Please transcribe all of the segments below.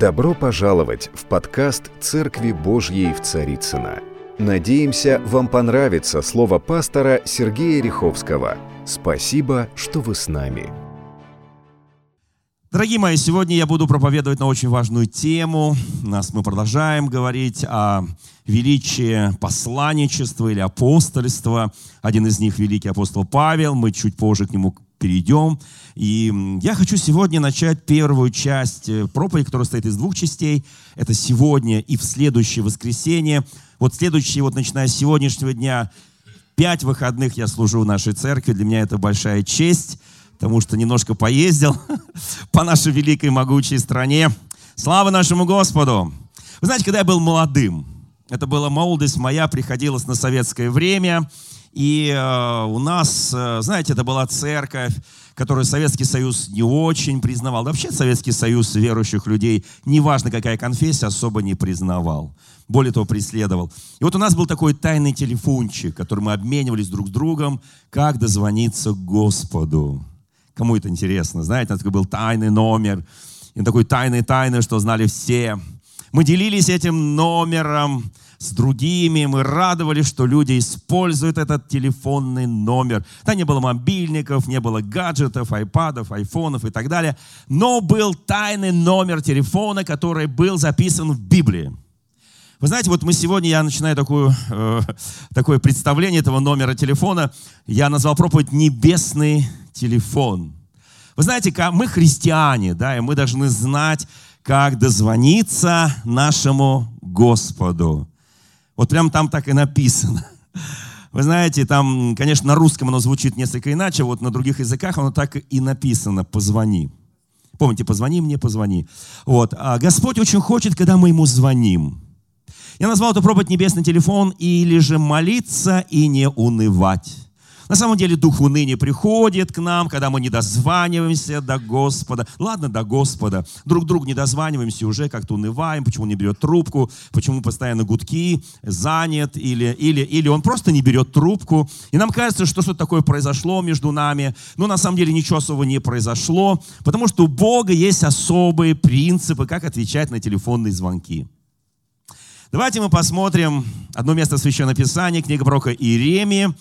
Добро пожаловать в подкаст «Церкви Божьей в Царицына. Надеемся, вам понравится слово пастора Сергея Риховского. Спасибо, что вы с нами. Дорогие мои, сегодня я буду проповедовать на очень важную тему. У нас мы продолжаем говорить о величии посланничества или апостольства. Один из них великий апостол Павел. Мы чуть позже к нему перейдем. И я хочу сегодня начать первую часть э, проповеди, которая состоит из двух частей. Это сегодня и в следующее воскресенье. Вот следующие, вот начиная с сегодняшнего дня, пять выходных я служу в нашей церкви. Для меня это большая честь, потому что немножко поездил по нашей великой могучей стране. Слава нашему Господу! Вы знаете, когда я был молодым, это была молодость моя, приходилось на советское время – и э, у нас, э, знаете, это была церковь, которую Советский Союз не очень признавал. Вообще Советский Союз верующих людей, неважно какая конфессия, особо не признавал. Более того, преследовал. И вот у нас был такой тайный телефончик, который мы обменивались друг с другом, как дозвониться к Господу. Кому это интересно? Знаете, это был тайный номер. И такой тайный-тайный, что знали все. Мы делились этим номером с другими, мы радовались, что люди используют этот телефонный номер. Там не было мобильников, не было гаджетов, айпадов, айфонов и так далее, но был тайный номер телефона, который был записан в Библии. Вы знаете, вот мы сегодня, я начинаю такую, э, такое представление этого номера телефона, я назвал проповедь «Небесный телефон». Вы знаете, мы христиане, да, и мы должны знать, как дозвониться нашему Господу. Вот прям там так и написано. Вы знаете, там, конечно, на русском оно звучит несколько иначе, вот на других языках оно так и написано «позвони». Помните, «позвони мне, позвони». Вот. А Господь очень хочет, когда мы Ему звоним. Я назвал это пробовать небесный телефон или же молиться и не унывать. На самом деле дух уныния приходит к нам, когда мы не дозваниваемся до Господа. Ладно, до Господа. Друг другу не дозваниваемся, уже как-то унываем, почему не берет трубку, почему постоянно гудки, занят, или, или, или он просто не берет трубку. И нам кажется, что что-то такое произошло между нами. Но на самом деле ничего особого не произошло, потому что у Бога есть особые принципы, как отвечать на телефонные звонки. Давайте мы посмотрим одно место Священного Писания, книга пророка Иеремии,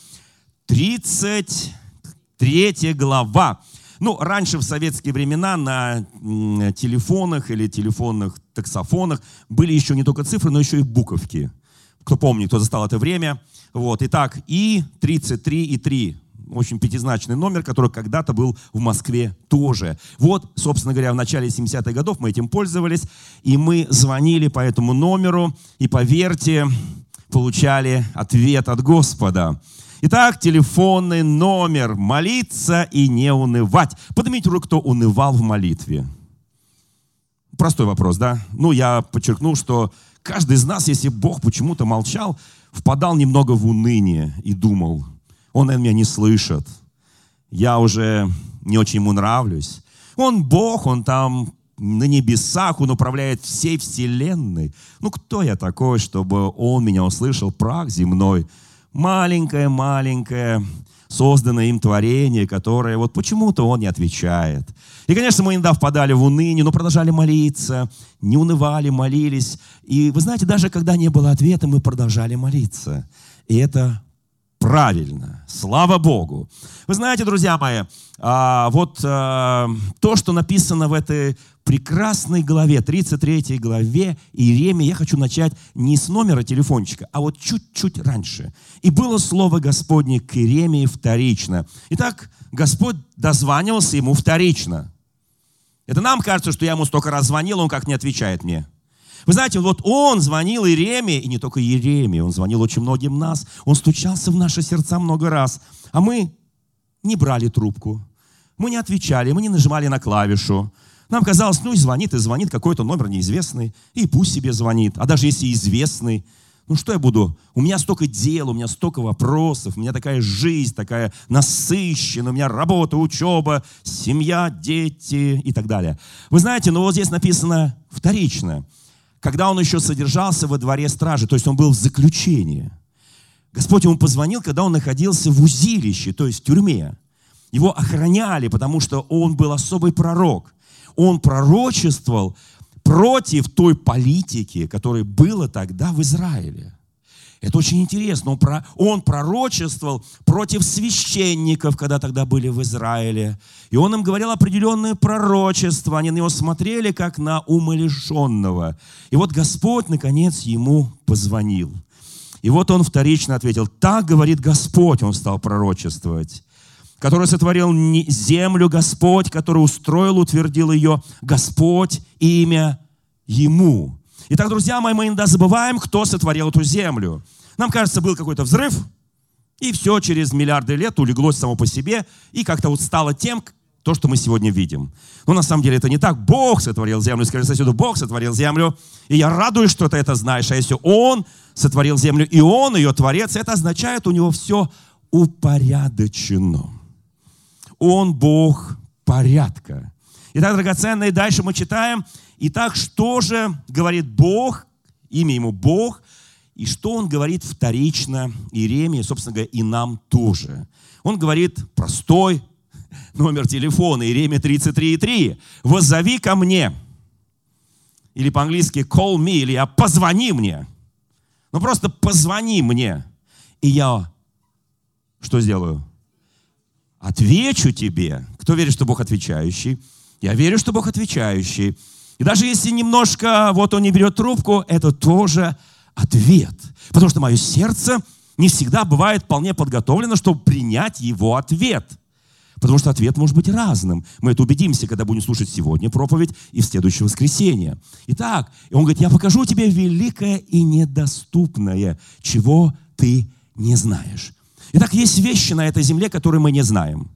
33 глава. Ну, раньше в советские времена на телефонах или телефонных таксофонах были еще не только цифры, но еще и буковки. Кто помнит, кто застал это время. Вот, итак, И 33 и 3 очень пятизначный номер, который когда-то был в Москве тоже. Вот, собственно говоря, в начале 70-х годов мы этим пользовались, и мы звонили по этому номеру, и поверьте, получали ответ от Господа. Итак, телефонный номер. Молиться и не унывать. Поднимите руку, кто унывал в молитве. Простой вопрос, да? Ну, я подчеркну, что каждый из нас, если Бог почему-то молчал, впадал немного в уныние и думал, он, наверное, меня не слышит. Я уже не очень ему нравлюсь. Он Бог, он там на небесах, он управляет всей вселенной. Ну, кто я такой, чтобы он меня услышал, прах земной? Маленькое-маленькое созданное им творение, которое вот почему-то он не отвечает. И, конечно, мы иногда впадали в уныние, но продолжали молиться, не унывали, молились. И вы знаете, даже когда не было ответа, мы продолжали молиться. И это правильно. Слава Богу. Вы знаете, друзья мои, а, вот а, то, что написано в этой прекрасной главе, 33 главе Иеремии, я хочу начать не с номера телефончика, а вот чуть-чуть раньше. «И было слово Господне к Иеремии вторично». Итак, Господь дозванивался ему вторично. Это нам кажется, что я ему столько раз звонил, он как не отвечает мне – вы знаете, вот он звонил Иеремии, и не только Иеремии, он звонил очень многим нас, он стучался в наши сердца много раз, а мы не брали трубку, мы не отвечали, мы не нажимали на клавишу. Нам казалось, ну и звонит, и звонит какой-то номер неизвестный, и пусть себе звонит, а даже если известный, ну что я буду? У меня столько дел, у меня столько вопросов, у меня такая жизнь, такая насыщенная, у меня работа, учеба, семья, дети и так далее. Вы знаете, ну вот здесь написано вторично – когда он еще содержался во дворе стражи, то есть он был в заключении. Господь ему позвонил, когда он находился в узилище, то есть в тюрьме. Его охраняли, потому что он был особый пророк. Он пророчествовал против той политики, которая была тогда в Израиле. Это очень интересно. Он, про, он пророчествовал против священников, когда тогда были в Израиле. И он им говорил определенные пророчества. Они на него смотрели, как на умалишенного. И вот Господь, наконец, ему позвонил. И вот он вторично ответил, так говорит Господь, он стал пророчествовать который сотворил землю Господь, который устроил, утвердил ее Господь, имя Ему. Итак, друзья мои, мы иногда забываем, кто сотворил эту землю. Нам кажется, был какой-то взрыв, и все через миллиарды лет улеглось само по себе, и как-то вот стало тем, то, что мы сегодня видим. Но на самом деле это не так. Бог сотворил землю. Скажи соседу, Бог сотворил землю. И я радуюсь, что ты это знаешь. А если Он сотворил землю, и Он ее творец, это означает, у него все упорядочено. Он Бог порядка. Итак, драгоценные, дальше мы читаем, Итак, что же говорит Бог, имя ему Бог, и что он говорит вторично Иеремии, собственно говоря, и нам тоже. Он говорит простой номер телефона, Иеремия 33,3. «Воззови ко мне». Или по-английски «call me», или «я позвони мне». Ну просто позвони мне, и я что сделаю? Отвечу тебе. Кто верит, что Бог отвечающий? Я верю, что Бог отвечающий. И даже если немножко, вот он не берет трубку, это тоже ответ. Потому что мое сердце не всегда бывает вполне подготовлено, чтобы принять его ответ. Потому что ответ может быть разным. Мы это убедимся, когда будем слушать сегодня проповедь и в следующее воскресенье. Итак, и он говорит, я покажу тебе великое и недоступное, чего ты не знаешь. Итак, есть вещи на этой земле, которые мы не знаем.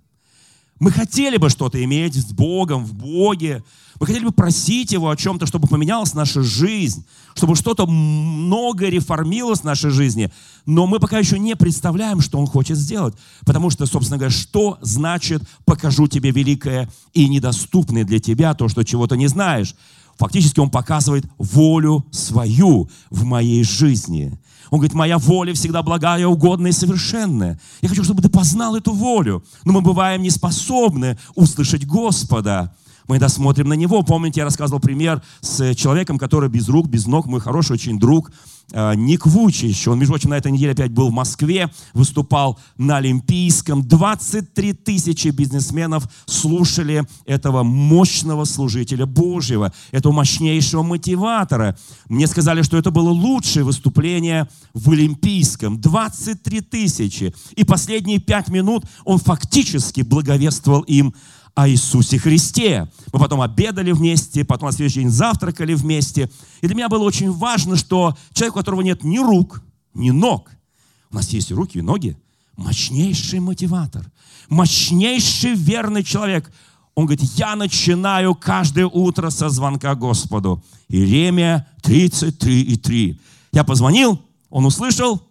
Мы хотели бы что-то иметь с Богом, в Боге. Мы хотели бы просить Его о чем-то, чтобы поменялась наша жизнь, чтобы что-то много реформилось в нашей жизни. Но мы пока еще не представляем, что Он хочет сделать. Потому что, собственно говоря, что значит «покажу тебе великое и недоступное для тебя, то, что чего-то не знаешь»? Фактически Он показывает волю свою в моей жизни. Он говорит, моя воля всегда благая, угодная и совершенная. Я хочу, чтобы ты познал эту волю. Но мы бываем не способны услышать Господа. Мы иногда смотрим на Него. Помните, я рассказывал пример с человеком, который без рук, без ног, мой хороший очень друг, э, Ник Вучич. Он, между прочим, на этой неделе опять был в Москве, выступал на Олимпийском. 23 тысячи бизнесменов слушали этого мощного служителя Божьего, этого мощнейшего мотиватора. Мне сказали, что это было лучшее выступление в Олимпийском. 23 тысячи. И последние пять минут он фактически благовествовал им о Иисусе Христе. Мы потом обедали вместе, потом на следующий день завтракали вместе. И для меня было очень важно, что человек, у которого нет ни рук, ни ног, у нас есть и руки, и ноги, мощнейший мотиватор, мощнейший верный человек. Он говорит, я начинаю каждое утро со звонка Господу. Иеремия 33,3. Я позвонил, он услышал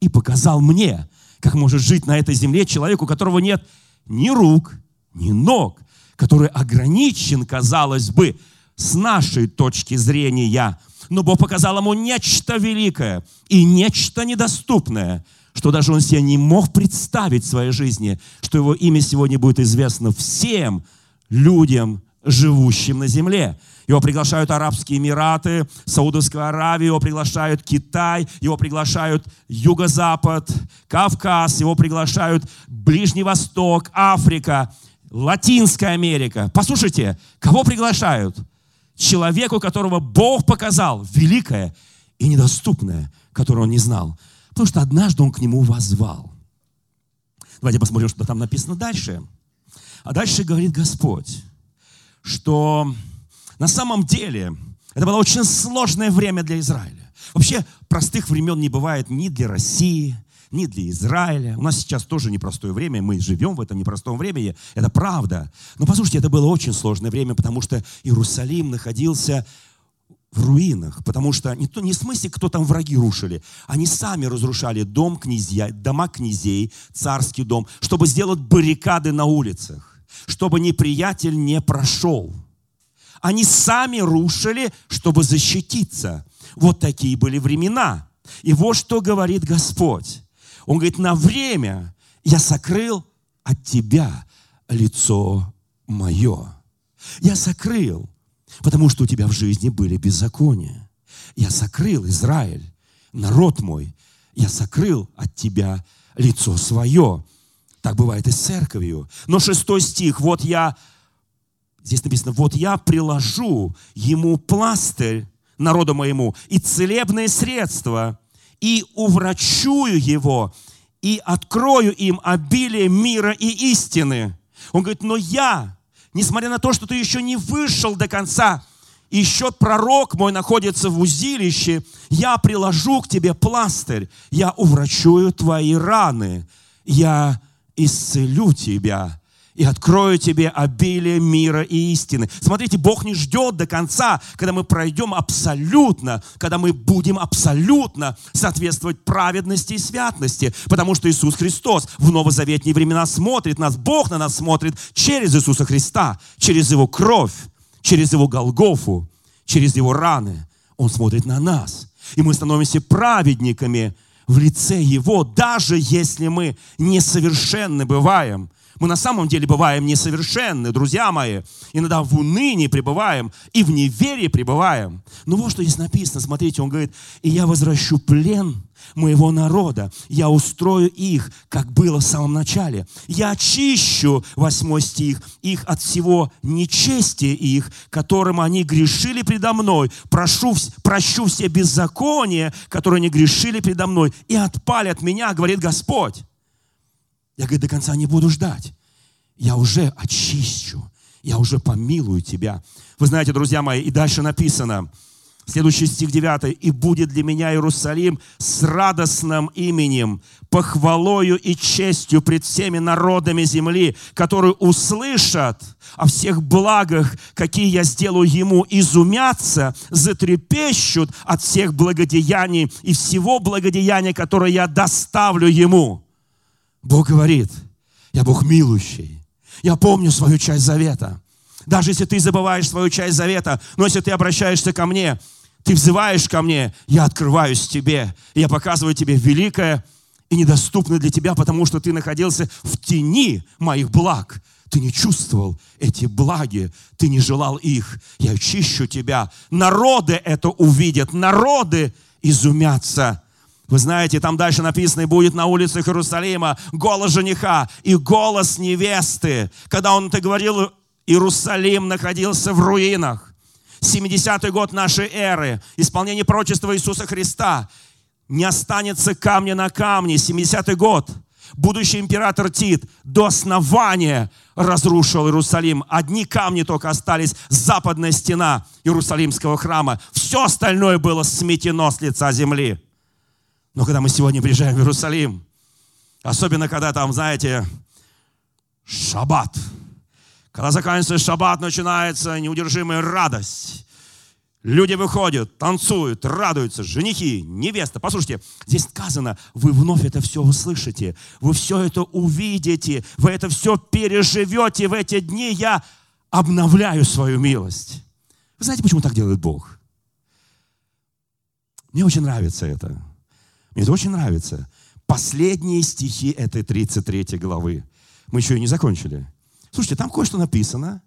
и показал мне, как может жить на этой земле человек, у которого нет ни рук, ни ног, который ограничен, казалось бы, с нашей точки зрения. Но Бог показал ему нечто великое и нечто недоступное, что даже он себе не мог представить в своей жизни, что его имя сегодня будет известно всем людям, живущим на земле. Его приглашают Арабские Эмираты, Саудовская Аравия, его приглашают Китай, его приглашают Юго-Запад, Кавказ, его приглашают Ближний Восток, Африка. Латинская Америка. Послушайте, кого приглашают? Человеку, которого Бог показал, великое и недоступное, которого он не знал. Потому что однажды он к нему возвал. Давайте посмотрим, что там написано дальше. А дальше говорит Господь, что на самом деле это было очень сложное время для Израиля. Вообще простых времен не бывает ни для России, ни для Израиля. У нас сейчас тоже непростое время, мы живем в этом непростом времени, это правда. Но послушайте, это было очень сложное время, потому что Иерусалим находился в руинах, потому что не, то, не в смысле, кто там враги рушили, они сами разрушали дом князья, дома князей, царский дом, чтобы сделать баррикады на улицах, чтобы неприятель не прошел. Они сами рушили, чтобы защититься. Вот такие были времена. И вот что говорит Господь. Он говорит, на время я сокрыл от тебя лицо мое. Я сокрыл. Потому что у тебя в жизни были беззакония. Я сокрыл Израиль, народ мой, я сокрыл от тебя лицо свое. Так бывает и с церковью. Но шестой стих, вот я, здесь написано, вот я приложу ему пластырь, народу моему, и целебные средства, и уврачую его, и открою им обилие мира и истины. Он говорит, но я, несмотря на то, что ты еще не вышел до конца, еще пророк мой находится в узилище, я приложу к тебе пластырь, я уврачую твои раны, я исцелю тебя и открою тебе обилие мира и истины. Смотрите, Бог не ждет до конца, когда мы пройдем абсолютно, когда мы будем абсолютно соответствовать праведности и святности, потому что Иисус Христос в новозаветные времена смотрит нас, Бог на нас смотрит через Иисуса Христа, через Его кровь, через Его Голгофу, через Его раны. Он смотрит на нас. И мы становимся праведниками в лице Его, даже если мы несовершенны бываем – мы на самом деле бываем несовершенны, друзья мои. Иногда в унынии пребываем и в неверии пребываем. Но вот что здесь написано, смотрите, он говорит, «И я возвращу плен моего народа, я устрою их, как было в самом начале. Я очищу, восьмой стих, их от всего нечестия их, которым они грешили предо мной. Прошу, прощу все беззакония, которые они грешили предо мной, и отпали от меня, говорит Господь. Я, говорю, до конца не буду ждать. Я уже очищу, я уже помилую тебя. Вы знаете, друзья мои, и дальше написано, следующий стих 9, «И будет для меня Иерусалим с радостным именем, похвалою и честью пред всеми народами земли, которые услышат о всех благах, какие я сделаю ему, изумятся, затрепещут от всех благодеяний и всего благодеяния, которое я доставлю ему». Бог говорит, я Бог милующий. Я помню свою часть завета. Даже если ты забываешь свою часть завета, но если ты обращаешься ко мне, ты взываешь ко мне, я открываюсь тебе. Я показываю тебе великое и недоступное для тебя, потому что ты находился в тени моих благ. Ты не чувствовал эти благи, ты не желал их. Я очищу тебя. Народы это увидят, народы изумятся вы знаете, там дальше написано, и будет на улицах Иерусалима голос жениха и голос невесты. Когда он это говорил, Иерусалим находился в руинах. 70-й год нашей эры, исполнение пророчества Иисуса Христа. Не останется камня на камне. 70-й год. Будущий император Тит до основания разрушил Иерусалим. Одни камни только остались, западная стена Иерусалимского храма. Все остальное было сметено с лица земли. Но когда мы сегодня приезжаем в Иерусалим, особенно когда там, знаете, шаббат, когда заканчивается шаббат, начинается неудержимая радость. Люди выходят, танцуют, радуются, женихи, невеста. Послушайте, здесь сказано, вы вновь это все услышите, вы все это увидите, вы это все переживете в эти дни. Я обновляю свою милость. Вы знаете, почему так делает Бог? Мне очень нравится это. Мне это очень нравится. Последние стихи этой 33 главы. Мы еще и не закончили. Слушайте, там кое-что написано.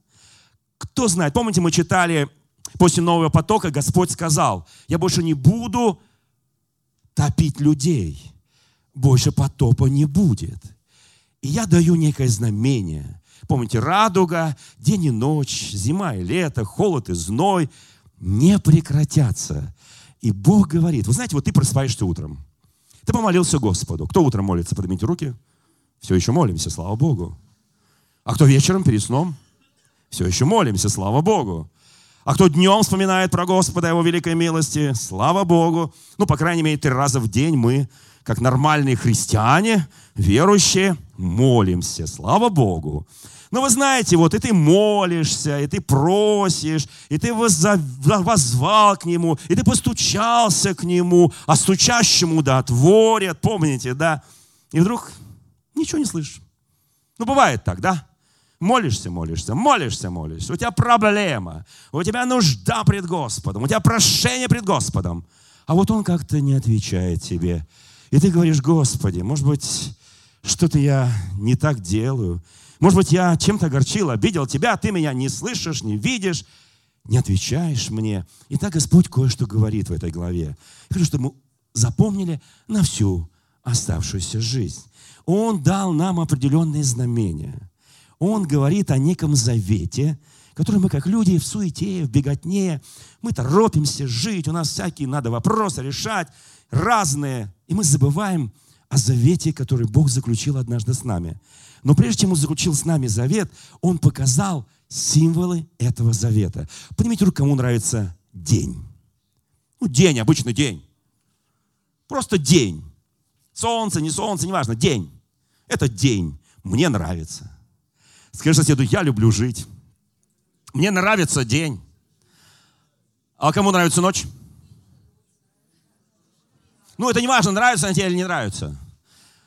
Кто знает, помните, мы читали после нового потока, Господь сказал, я больше не буду топить людей, больше потопа не будет. И я даю некое знамение. Помните, радуга, день и ночь, зима и лето, холод и зной не прекратятся. И Бог говорит, вы знаете, вот ты просыпаешься утром, ты помолился Господу. Кто утром молится? Поднимите руки. Все еще молимся, слава Богу. А кто вечером перед сном? Все еще молимся, слава Богу. А кто днем вспоминает про Господа, Его великой милости, слава Богу. Ну, по крайней мере, три раза в день мы, как нормальные христиане, верующие, молимся, слава Богу. Но вы знаете, вот и ты молишься, и ты просишь, и ты возвал к Нему, и ты постучался к Нему, а стучащему да отворят, помните, да? И вдруг ничего не слышишь. Ну, бывает так, да? Молишься, молишься, молишься, молишься. У тебя проблема, у тебя нужда пред Господом, у тебя прошение пред Господом. А вот Он как-то не отвечает тебе. И ты говоришь, Господи, может быть, что-то я не так делаю. Может быть, я чем-то огорчил, обидел тебя, а ты меня не слышишь, не видишь. не отвечаешь мне. И так Господь кое-что говорит в этой главе. Я хочу, чтобы мы запомнили на всю оставшуюся жизнь. Он дал нам определенные знамения. Он говорит о неком завете, который мы как люди в суете, в беготне, мы торопимся жить, у нас всякие надо вопросы решать, разные. И мы забываем о завете, который Бог заключил однажды с нами. Но прежде чем Он заключил с нами завет, Он показал символы этого завета. Поднимите руку, кому нравится день. Ну, день, обычный день. Просто день. Солнце, не солнце, неважно, день. Это день. Мне нравится. Скажи соседу, я люблю жить. Мне нравится день. А кому нравится ночь? Ну, это не важно, нравится она тебе или не нравится.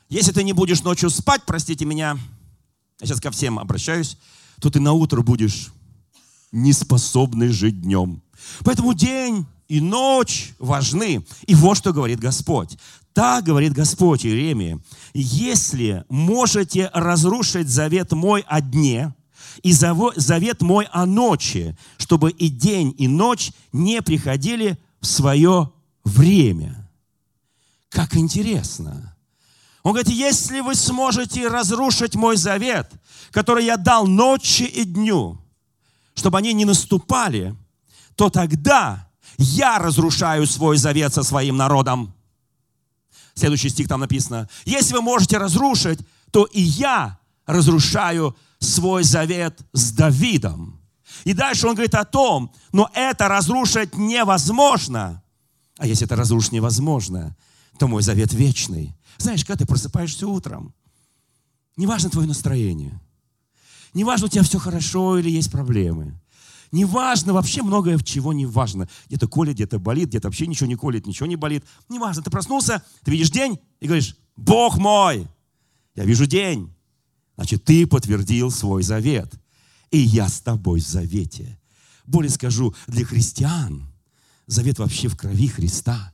Если ты не будешь ночью спать, простите меня, я сейчас ко всем обращаюсь, то ты на утро будешь неспособный жить днем. Поэтому день и ночь важны. И вот что говорит Господь. Так говорит Господь Иеремии. Если можете разрушить завет мой о дне, и завет мой о ночи, чтобы и день, и ночь не приходили в свое время. Как интересно. Он говорит, если вы сможете разрушить мой завет, который я дал ночи и дню, чтобы они не наступали, то тогда я разрушаю свой завет со своим народом. Следующий стих там написано. Если вы можете разрушить, то и я разрушаю свой завет с Давидом. И дальше он говорит о том, но это разрушить невозможно. А если это разрушить невозможно, то мой завет вечный. Знаешь, когда ты просыпаешься утром, неважно твое настроение, неважно, у тебя все хорошо или есть проблемы, неважно, вообще многое чего не важно. Где-то колет, где-то болит, где-то вообще ничего не колет, ничего не болит. Неважно, ты проснулся, ты видишь день и говоришь, Бог мой, я вижу день. Значит, ты подтвердил свой завет. И я с тобой в завете. Более скажу, для христиан завет вообще в крови Христа,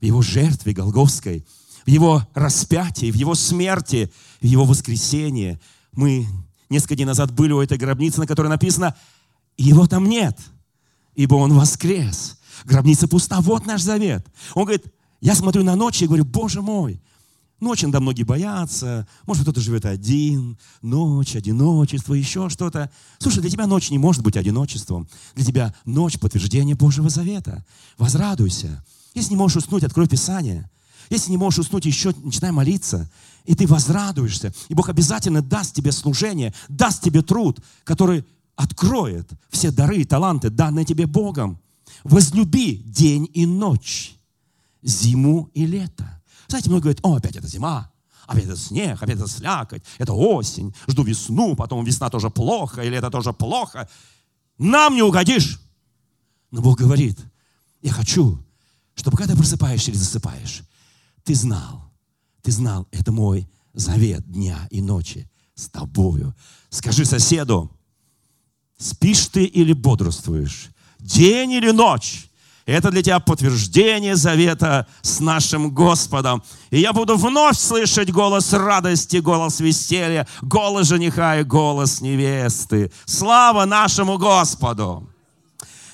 в его жертве Голговской – в Его распятии, в Его смерти, в Его воскресении. Мы несколько дней назад были у этой гробницы, на которой написано, Его там нет, ибо Он воскрес. Гробница пуста, вот наш завет. Он говорит, я смотрю на ночь и говорю, Боже мой, Ночь иногда многие боятся, может, кто-то живет один, ночь, одиночество, еще что-то. Слушай, для тебя ночь не может быть одиночеством. Для тебя ночь – подтверждение Божьего завета. Возрадуйся. Если не можешь уснуть, открой Писание. Если не можешь уснуть, еще начинай молиться, и ты возрадуешься. И Бог обязательно даст тебе служение, даст тебе труд, который откроет все дары и таланты, данные тебе Богом. Возлюби день и ночь, зиму и лето. Знаете, многие говорят, о, опять это зима, опять это снег, опять это слякоть, это осень, жду весну, потом весна тоже плохо, или это тоже плохо. Нам не угодишь. Но Бог говорит, я хочу, чтобы когда ты просыпаешься или засыпаешь, ты знал, ты знал, это мой завет дня и ночи с тобою. Скажи соседу, спишь ты или бодрствуешь, день или ночь, это для тебя подтверждение завета с нашим Господом. И я буду вновь слышать голос радости, голос веселья, голос жениха и голос невесты. Слава нашему Господу!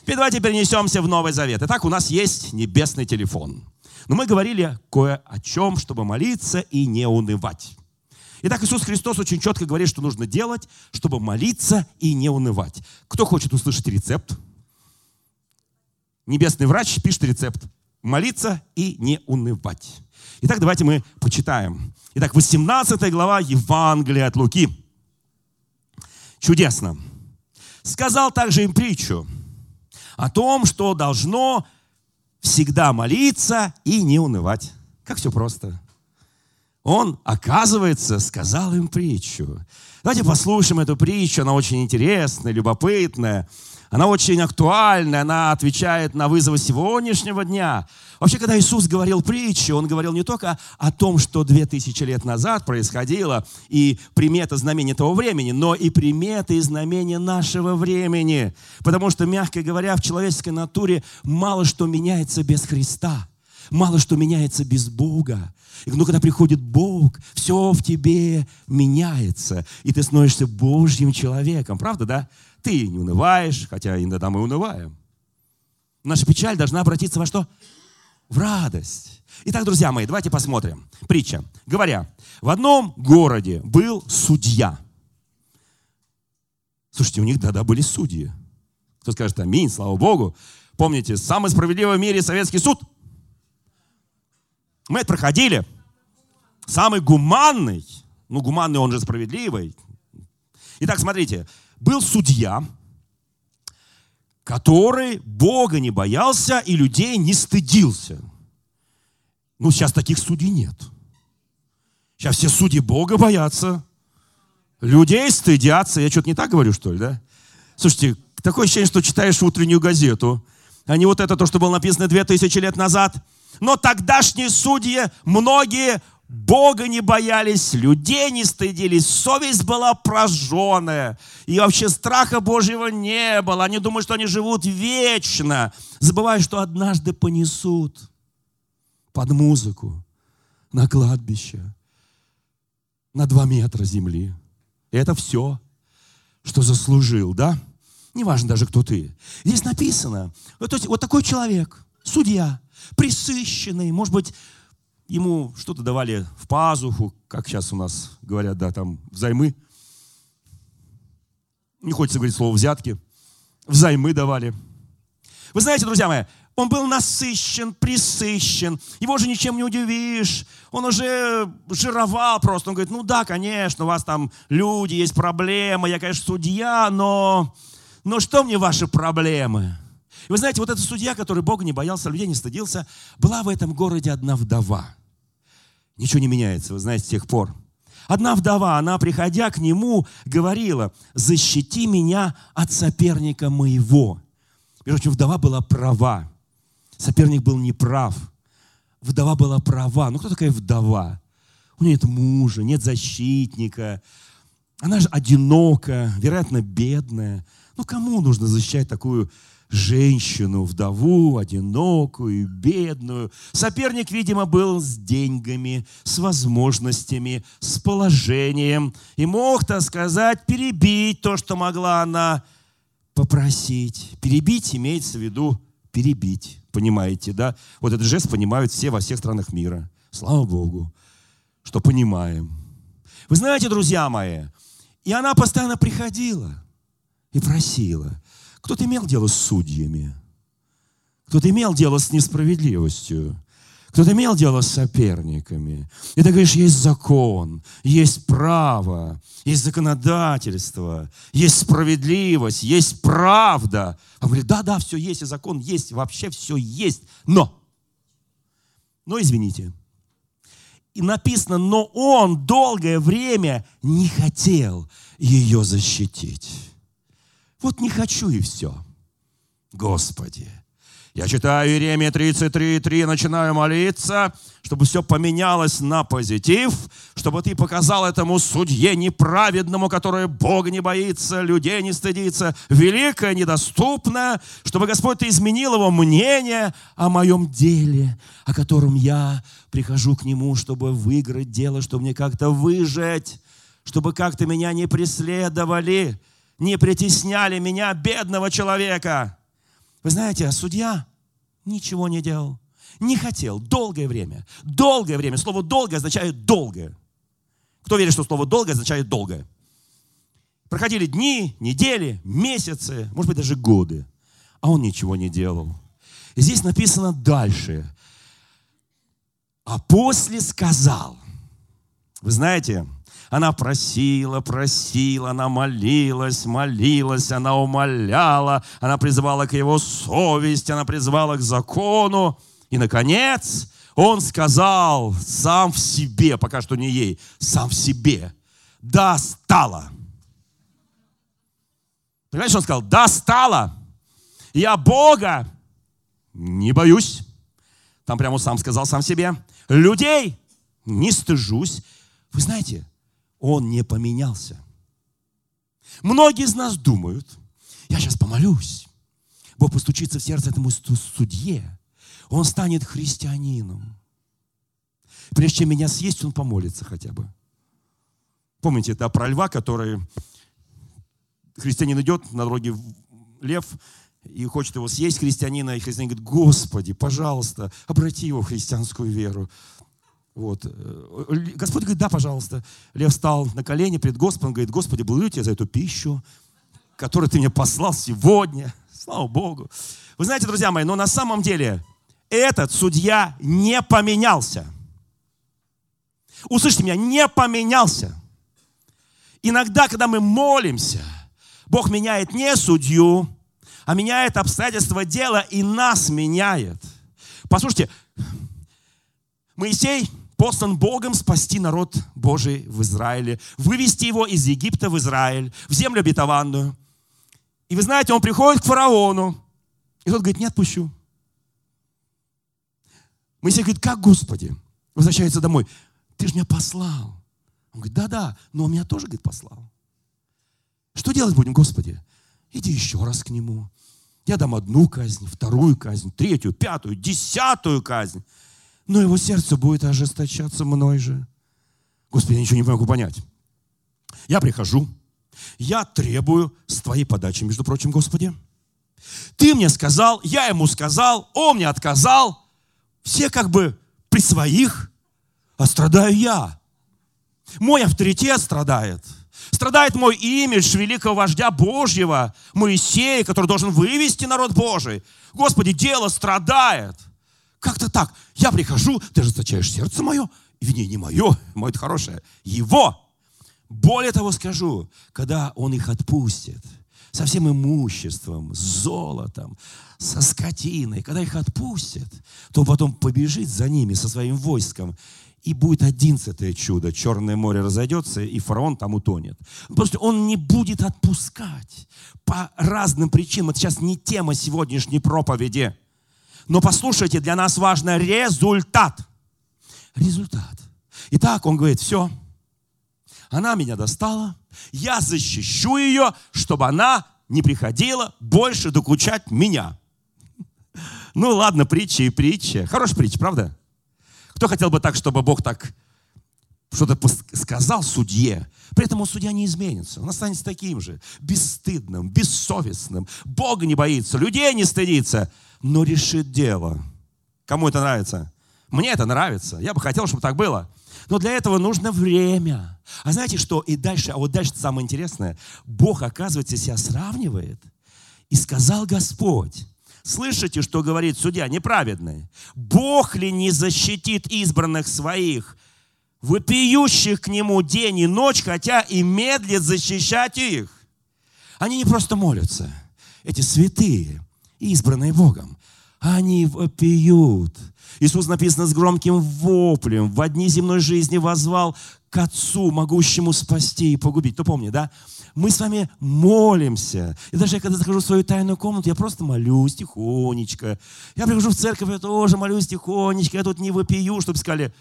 Теперь давайте перенесемся в Новый Завет. Итак, у нас есть небесный телефон. Но мы говорили кое о чем, чтобы молиться и не унывать. Итак, Иисус Христос очень четко говорит, что нужно делать, чтобы молиться и не унывать. Кто хочет услышать рецепт? Небесный врач пишет рецепт. Молиться и не унывать. Итак, давайте мы почитаем. Итак, 18 глава Евангелия от Луки. Чудесно. Сказал также им притчу о том, что должно всегда молиться и не унывать. Как все просто. Он, оказывается, сказал им притчу. Давайте послушаем эту притчу, она очень интересная, любопытная. Она очень актуальна, она отвечает на вызовы сегодняшнего дня. Вообще, когда Иисус говорил притчу, Он говорил не только о том, что две тысячи лет назад происходило, и приметы знамения того времени, но и приметы и знамения нашего времени. Потому что, мягко говоря, в человеческой натуре мало что меняется без Христа. Мало что меняется без Бога. И но когда приходит Бог, все в тебе меняется. И ты становишься Божьим человеком. Правда, да? Ты не унываешь, хотя иногда мы унываем. Наша печаль должна обратиться во что? В радость. Итак, друзья мои, давайте посмотрим. Притча. Говоря, в одном городе был судья. Слушайте, у них тогда были судьи. Кто скажет аминь, слава Богу. Помните, самый справедливый в мире советский суд. Мы это проходили. Самый гуманный, ну гуманный он же справедливый. Итак, смотрите, был судья, который Бога не боялся и людей не стыдился. Ну, сейчас таких судей нет. Сейчас все судьи Бога боятся. Людей стыдятся. Я что-то не так говорю, что ли, да? Слушайте, такое ощущение, что читаешь утреннюю газету, а не вот это то, что было написано две тысячи лет назад. Но тогдашние судьи, многие Бога не боялись, людей не стыдились, совесть была прожженная, и вообще страха Божьего не было. Они думают, что они живут вечно, забывая, что однажды понесут под музыку на кладбище на два метра земли. И это все, что заслужил, да? Неважно даже, кто ты. Здесь написано, вот, вот такой человек, судья, присыщенный, может быть, ему что-то давали в пазуху, как сейчас у нас говорят, да, там, взаймы. Не хочется говорить слово взятки. Взаймы давали. Вы знаете, друзья мои, он был насыщен, присыщен. Его же ничем не удивишь. Он уже жировал просто. Он говорит, ну да, конечно, у вас там люди, есть проблемы. Я, конечно, судья, но, но что мне ваши проблемы? И вы знаете, вот этот судья, который Бога не боялся, людей не стыдился, была в этом городе одна вдова. Ничего не меняется, вы знаете, с тех пор. Одна вдова, она, приходя к нему, говорила, защити меня от соперника моего. Между прочим, вдова была права. Соперник был неправ. Вдова была права. Ну, кто такая вдова? У нее нет мужа, нет защитника. Она же одинока, вероятно, бедная. Ну, кому нужно защищать такую женщину, вдову, одинокую, бедную. Соперник, видимо, был с деньгами, с возможностями, с положением. И мог, так сказать, перебить то, что могла она попросить. Перебить имеется в виду перебить. Понимаете, да? Вот этот жест понимают все во всех странах мира. Слава Богу, что понимаем. Вы знаете, друзья мои, и она постоянно приходила и просила. Кто-то имел дело с судьями, кто-то имел дело с несправедливостью, кто-то имел дело с соперниками. И ты говоришь, есть закон, есть право, есть законодательство, есть справедливость, есть правда. А говорит, да, да, все есть, и закон есть, вообще все есть. Но, но извините, и написано, но он долгое время не хотел ее защитить. Вот не хочу и все. Господи, я читаю Иеремия 33.3, начинаю молиться, чтобы все поменялось на позитив, чтобы ты показал этому судье неправедному, который Бога не боится, людей не стыдится, великое, недоступно, чтобы, Господь, ты изменил его мнение о моем деле, о котором я прихожу к нему, чтобы выиграть дело, чтобы мне как-то выжить, чтобы как-то меня не преследовали, не притесняли меня, бедного человека. Вы знаете, а судья ничего не делал, не хотел долгое время. Долгое время. Слово «долгое» означает «долгое». Кто верит, что слово «долгое» означает «долгое»? Проходили дни, недели, месяцы, может быть, даже годы, а он ничего не делал. И здесь написано дальше. А после сказал. Вы знаете, она просила, просила, она молилась, молилась, она умоляла, она призывала к его совести, она призывала к закону. И, наконец, он сказал сам в себе, пока что не ей, сам в себе, да, стало. Понимаете, что он сказал? Да, стало. Я Бога не боюсь. Там прямо сам сказал сам себе. Людей не стыжусь. Вы знаете, он не поменялся. Многие из нас думают, я сейчас помолюсь, Бог постучится в сердце этому судье, он станет христианином. Прежде чем меня съесть, он помолится хотя бы. Помните, это про льва, который христианин идет на дороге лев и хочет его съесть христианина, и христианин говорит, Господи, пожалуйста, обрати его в христианскую веру. Вот. Господь говорит, да, пожалуйста. Лев встал на колени перед Господом, говорит, Господи, благодарю Тебя за эту пищу, которую Ты мне послал сегодня. Слава Богу. Вы знаете, друзья мои, но на самом деле этот судья не поменялся. Услышьте меня, не поменялся. Иногда, когда мы молимся, Бог меняет не судью, а меняет обстоятельства дела и нас меняет. Послушайте, Моисей послан Богом спасти народ Божий в Израиле, вывести его из Египта в Израиль, в землю обетованную. И вы знаете, он приходит к фараону, и тот говорит, не отпущу. Моисей говорит, как Господи? Возвращается домой. Ты же меня послал. Он говорит, да-да, но он меня тоже, говорит, послал. Что делать будем, Господи? Иди еще раз к нему. Я дам одну казнь, вторую казнь, третью, пятую, десятую казнь. Но его сердце будет ожесточаться мной же. Господи, я ничего не могу понять. Я прихожу, я требую с твоей подачи, между прочим, Господи. Ты мне сказал, я ему сказал, он мне отказал. Все как бы при своих, а страдаю я. Мой авторитет страдает. Страдает мой имидж великого вождя Божьего, Моисея, который должен вывести народ Божий. Господи, дело страдает. Как-то так. Я прихожу, ты же зачаешь сердце мое, и не мое, мое хорошее, его. Более того скажу, когда он их отпустит, со всем имуществом, с золотом, со скотиной, когда их отпустит, то потом побежит за ними со своим войском и будет одиннадцатое чудо. Черное море разойдется, и фараон там утонет. Просто он не будет отпускать по разным причинам. Это сейчас не тема сегодняшней проповеди. Но послушайте, для нас важно результат. Результат. Итак, он говорит, все, она меня достала, я защищу ее, чтобы она не приходила больше докучать меня. Ну ладно, притча и притча. Хорошая притча, правда? Кто хотел бы так, чтобы Бог так что-то сказал судье, при этом он судья не изменится. Он останется таким же, бесстыдным, бессовестным. Бога не боится, людей не стыдится, но решит дело. Кому это нравится? Мне это нравится. Я бы хотел, чтобы так было. Но для этого нужно время. А знаете что? И дальше, а вот дальше самое интересное. Бог, оказывается, себя сравнивает. И сказал Господь, Слышите, что говорит судья неправедный? Бог ли не защитит избранных своих, вопиющих к нему день и ночь, хотя и медлит защищать их? Они не просто молятся, эти святые, избранные Богом. Они вопиют. Иисус написано с громким воплем в одни земной жизни возвал к Отцу, могущему спасти и погубить. Кто помнит, да? мы с вами молимся. И даже я, когда захожу в свою тайную комнату, я просто молюсь тихонечко. Я прихожу в церковь, я тоже молюсь тихонечко. Я тут не вопию, чтобы сказали,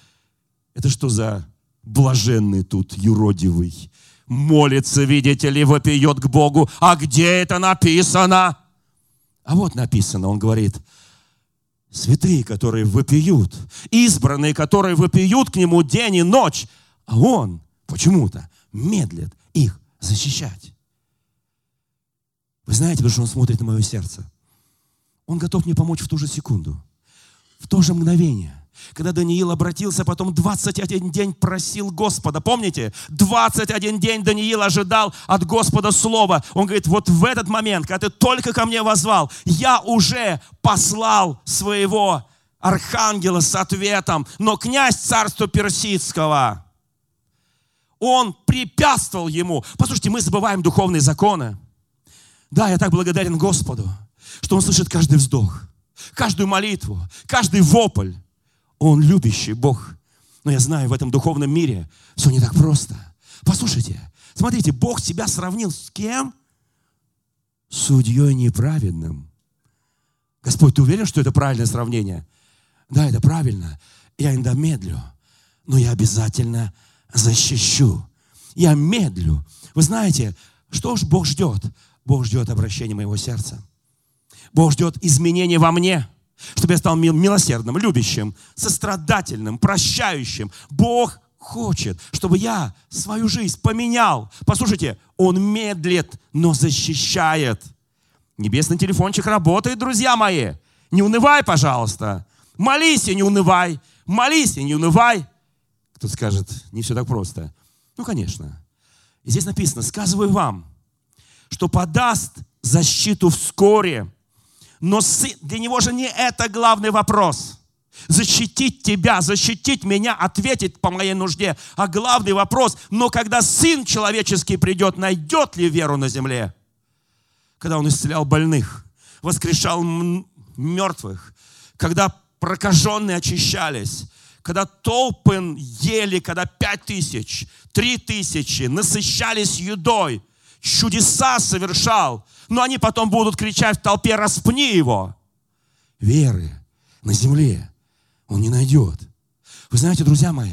это что за блаженный тут юродивый? Молится, видите ли, вопиет к Богу. А где это написано? А вот написано, он говорит, святые, которые вопиют, избранные, которые вопиют к нему день и ночь, а он почему-то медлит их защищать. Вы знаете, потому что Он смотрит на мое сердце. Он готов мне помочь в ту же секунду, в то же мгновение. Когда Даниил обратился, потом 21 день просил Господа. Помните? 21 день Даниил ожидал от Господа слова. Он говорит, вот в этот момент, когда ты только ко мне возвал, я уже послал своего архангела с ответом. Но князь царства персидского, он препятствовал ему. Послушайте, мы забываем духовные законы. Да, я так благодарен Господу, что Он слышит каждый вздох, каждую молитву, каждый вопль. Он любящий Бог. Но я знаю, в этом духовном мире все не так просто. Послушайте, смотрите, Бог себя сравнил с кем? Судьей неправедным. Господь, ты уверен, что это правильное сравнение? Да, это правильно. Я иногда медлю, но я обязательно защищу. Я медлю. Вы знаете, что ж Бог ждет? Бог ждет обращения моего сердца. Бог ждет изменения во мне. Чтобы я стал милосердным, любящим, сострадательным, прощающим. Бог хочет, чтобы я свою жизнь поменял. Послушайте, Он медлит, но защищает. Небесный телефончик работает, друзья мои. Не унывай, пожалуйста. Молись и не унывай. Молись и не унывай. Кто скажет, не все так просто. Ну, конечно. И здесь написано, сказываю вам, что подаст защиту вскоре. Но для него же не это главный вопрос. Защитить тебя, защитить меня, ответить по моей нужде. А главный вопрос, но когда Сын Человеческий придет, найдет ли веру на земле? Когда Он исцелял больных, воскрешал мертвых, когда прокаженные очищались, когда толпы ели, когда пять тысяч, три тысячи насыщались едой, чудеса совершал, но они потом будут кричать в толпе, распни его. Веры на земле он не найдет. Вы знаете, друзья мои,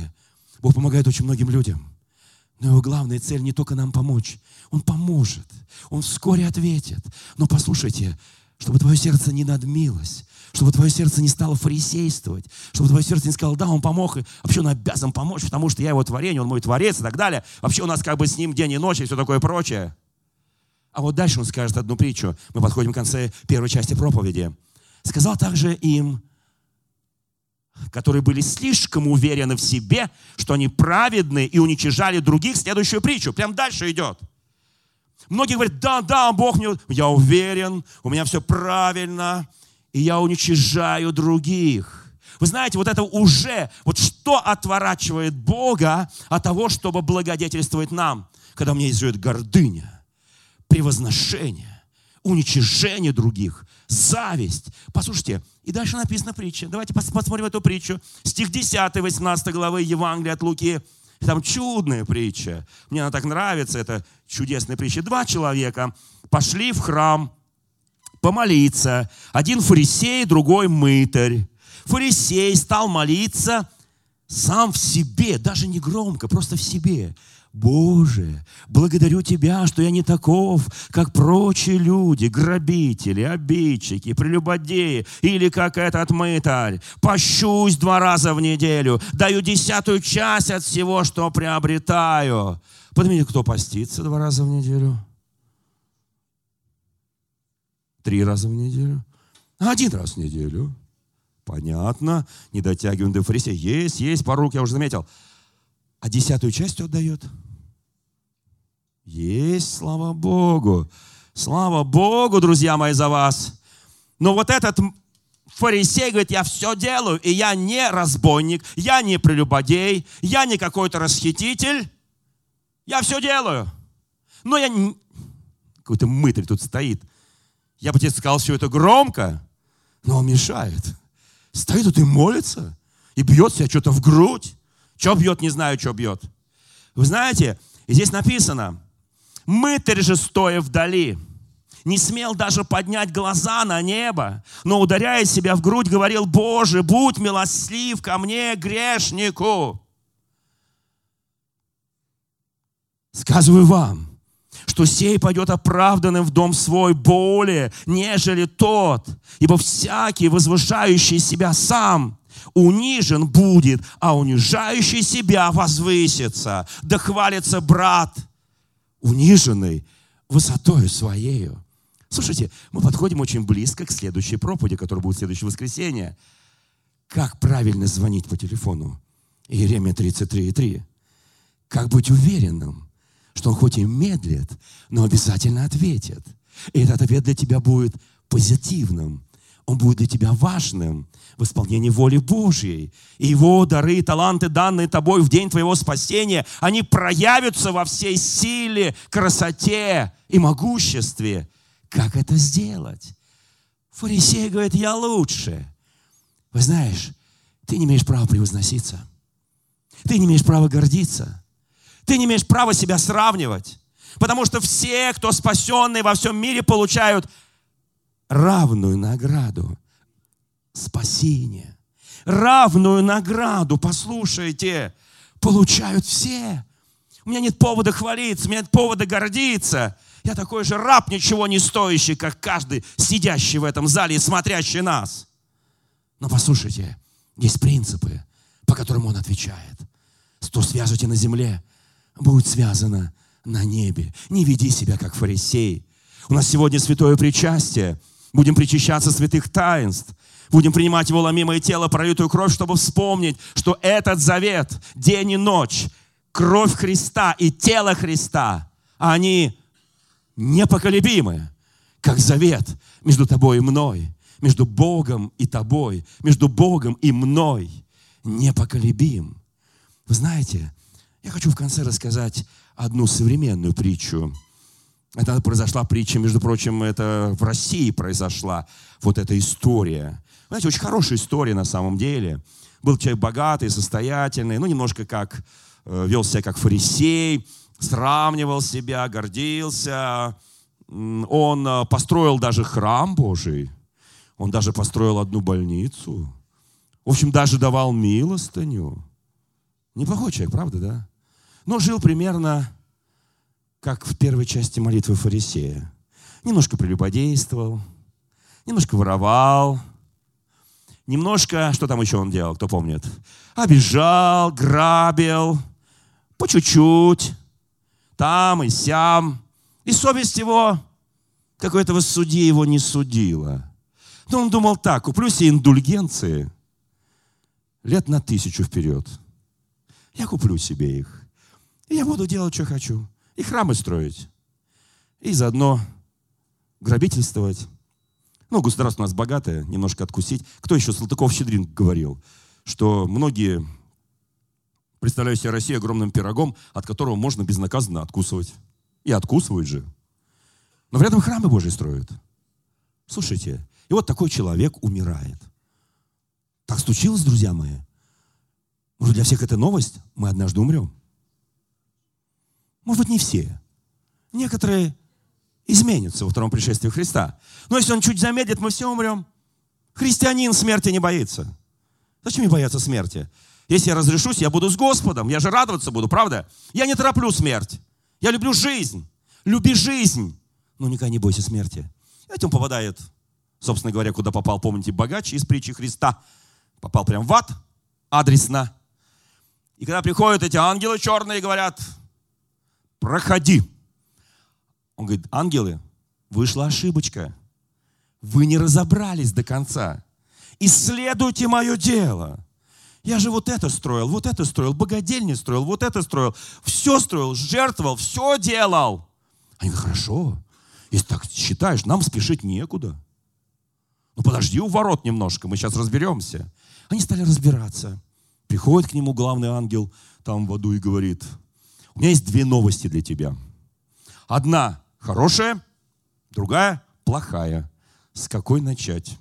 Бог помогает очень многим людям. Но его главная цель не только нам помочь. Он поможет. Он вскоре ответит. Но послушайте, чтобы твое сердце не надмилось, чтобы твое сердце не стало фарисействовать, чтобы твое сердце не сказало, да, он помог, и вообще он обязан помочь, потому что я его творение, он мой творец и так далее. Вообще у нас как бы с ним день и ночь и все такое прочее. А вот дальше он скажет одну притчу. Мы подходим к конце первой части проповеди. Сказал также им, которые были слишком уверены в себе, что они праведны и уничижали других, следующую притчу. Прям дальше идет. Многие говорят, да, да, Бог мне... Я уверен, у меня все правильно, и я уничижаю других. Вы знаете, вот это уже, вот что отворачивает Бога от того, чтобы благодетельствовать нам, когда у меня есть гордыня, превозношение, уничижение других, зависть. Послушайте, и дальше написана притча. Давайте посмотрим эту притчу. Стих 10, 18 главы Евангелия от Луки. Там чудная притча. Мне она так нравится, это чудесная притча. Два человека пошли в храм помолиться. Один фарисей, другой мытарь. Фарисей стал молиться сам в себе, даже не громко, просто в себе. Боже, благодарю Тебя, что я не таков, как прочие люди, грабители, обидчики, прелюбодеи или как этот мытарь. Пощусь два раза в неделю, даю десятую часть от всего, что приобретаю. Поднимите, кто постится два раза в неделю? Три раза в неделю? Один раз в неделю. Понятно, не дотягиваем до фарисея. Есть, есть, по руке я уже заметил. А десятую часть отдает? Есть, слава Богу. Слава Богу, друзья мои, за вас. Но вот этот фарисей говорит, я все делаю, и я не разбойник, я не прелюбодей, я не какой-то расхититель, я все делаю. Но я не... Какой-то мытарь тут стоит. Я бы тебе сказал все это громко, но он мешает. Стоит тут и молится, и бьет себя что-то в грудь. Что бьет, не знаю, что бьет. Вы знаете, здесь написано, Мытарь же, стоя вдали, не смел даже поднять глаза на небо, но, ударяя себя в грудь, говорил, «Боже, будь милослив ко мне, грешнику!» Сказываю вам, что сей пойдет оправданным в дом свой более, нежели тот, ибо всякий, возвышающий себя сам, унижен будет, а унижающий себя возвысится. Да хвалится брат – униженный высотою своею. Слушайте, мы подходим очень близко к следующей проповеди, которая будет в следующее воскресенье. Как правильно звонить по телефону? Иеремия 33,3. Как быть уверенным, что он хоть и медлит, но обязательно ответит. И этот ответ для тебя будет позитивным, он будет для тебя важным в исполнении воли Божьей. И его дары, таланты, данные тобой в день твоего спасения, они проявятся во всей силе, красоте и могуществе. Как это сделать? Фарисей говорит, я лучше. Вы знаешь, ты не имеешь права превозноситься. Ты не имеешь права гордиться. Ты не имеешь права себя сравнивать. Потому что все, кто спасенные во всем мире, получают равную награду спасения. Равную награду, послушайте, получают все. У меня нет повода хвалиться, у меня нет повода гордиться. Я такой же раб, ничего не стоящий, как каждый сидящий в этом зале и смотрящий нас. Но послушайте, есть принципы, по которым он отвечает. Что свяжете на земле, будет связано на небе. Не веди себя, как фарисей. У нас сегодня святое причастие. Будем причащаться святых таинств. Будем принимать его ломимое тело, пролитую кровь, чтобы вспомнить, что этот завет, день и ночь, кровь Христа и тело Христа, они непоколебимы, как завет между тобой и мной, между Богом и тобой, между Богом и мной, непоколебим. Вы знаете, я хочу в конце рассказать одну современную притчу. Это произошла притча, между прочим, это в России произошла вот эта история. Знаете, очень хорошая история на самом деле. Был человек богатый, состоятельный, ну, немножко как, э, вел себя как фарисей, сравнивал себя, гордился. Он э, построил даже храм Божий. Он даже построил одну больницу. В общем, даже давал милостыню. Неплохой человек, правда, да? Но жил примерно как в первой части молитвы фарисея. Немножко прелюбодействовал, немножко воровал, немножко, что там еще он делал, кто помнит? Обижал, грабил, по чуть-чуть, там и сям. И совесть его, как у этого судьи, его не судила. Но он думал так, куплю себе индульгенции лет на тысячу вперед. Я куплю себе их. И я буду делать, что хочу. И храмы строить. И заодно грабительствовать. Ну, государство у нас богатое, немножко откусить. Кто еще? Салтыков-Щедрин говорил, что многие представляют себе Россию огромным пирогом, от которого можно безнаказанно откусывать. И откусывают же. Но при храмы Божьи строят. Слушайте, и вот такой человек умирает. Так случилось, друзья мои. Может, для всех это новость? Мы однажды умрем. Может быть, не все. Некоторые изменятся во втором пришествии Христа. Но если он чуть замедлит, мы все умрем. Христианин смерти не боится. Зачем мне бояться смерти? Если я разрешусь, я буду с Господом. Я же радоваться буду, правда? Я не тороплю смерть. Я люблю жизнь. Люби жизнь. Но никогда не бойся смерти. Этим попадает, собственно говоря, куда попал, помните, богач из притчи Христа. Попал прям в ад, адресно. И когда приходят эти ангелы черные и говорят, проходи. Он говорит, ангелы, вышла ошибочка. Вы не разобрались до конца. Исследуйте мое дело. Я же вот это строил, вот это строил, богадельни строил, вот это строил. Все строил, жертвовал, все делал. Они говорят, хорошо, если так считаешь, нам спешить некуда. Ну подожди у ворот немножко, мы сейчас разберемся. Они стали разбираться. Приходит к нему главный ангел там в аду и говорит, у меня есть две новости для тебя. Одна хорошая, другая плохая. С какой начать?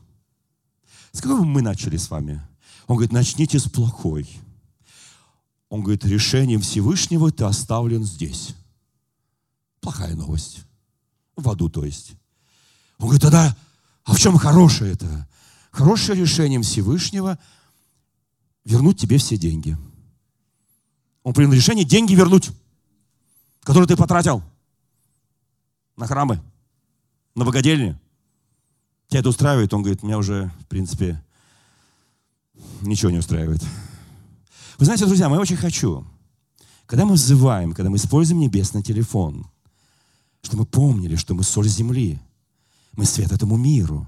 С какой мы начали с вами? Он говорит, начните с плохой. Он говорит, решением Всевышнего ты оставлен здесь. Плохая новость. В аду, то есть. Он говорит, тогда, а в чем хорошее это? Хорошее решением Всевышнего – вернуть тебе все деньги. Он принял решение деньги вернуть, которые ты потратил на храмы, на богадельни. Тебя это устраивает? Он говорит, меня уже, в принципе, ничего не устраивает. Вы знаете, друзья, я очень хочу, когда мы взываем, когда мы используем небесный телефон, чтобы мы помнили, что мы соль земли, мы свет этому миру.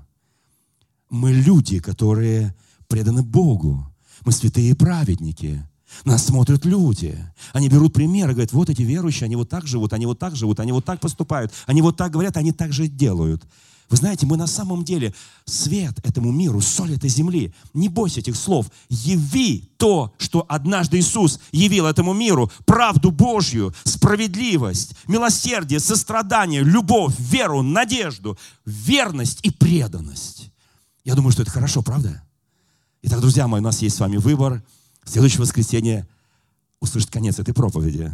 Мы люди, которые преданы Богу. Мы святые праведники. Нас смотрят люди. Они берут пример и говорят, вот эти верующие, они вот так живут, они вот так живут, они вот так поступают, они вот так говорят, они так же делают. Вы знаете, мы на самом деле свет этому миру, соль этой земли. Не бойся этих слов. Яви то, что однажды Иисус явил этому миру. Правду Божью, справедливость, милосердие, сострадание, любовь, веру, надежду, верность и преданность. Я думаю, что это хорошо, правда? Итак, друзья мои, у нас есть с вами выбор. Следующее воскресенье услышать конец этой проповеди.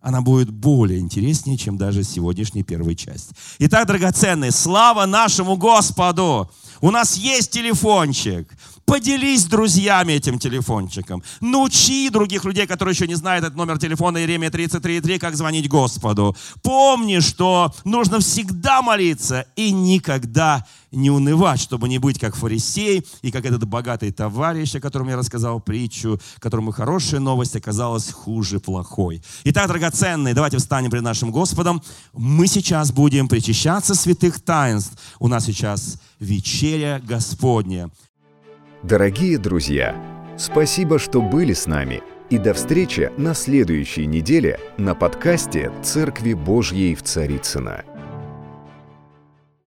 Она будет более интереснее, чем даже сегодняшняя первая часть. Итак, драгоценные, слава нашему Господу! У нас есть телефончик. Поделись с друзьями этим телефончиком. Научи других людей, которые еще не знают этот номер телефона Иеремия 33.3, как звонить Господу. Помни, что нужно всегда молиться и никогда не унывать, чтобы не быть как фарисей и как этот богатый товарищ, о котором я рассказал притчу, которому хорошая новость оказалась хуже плохой. Итак, драгоценные, давайте встанем перед нашим Господом. Мы сейчас будем причащаться святых таинств. У нас сейчас вечеря Господня. Дорогие друзья, спасибо, что были с нами. И до встречи на следующей неделе на подкасте «Церкви Божьей в Царицына.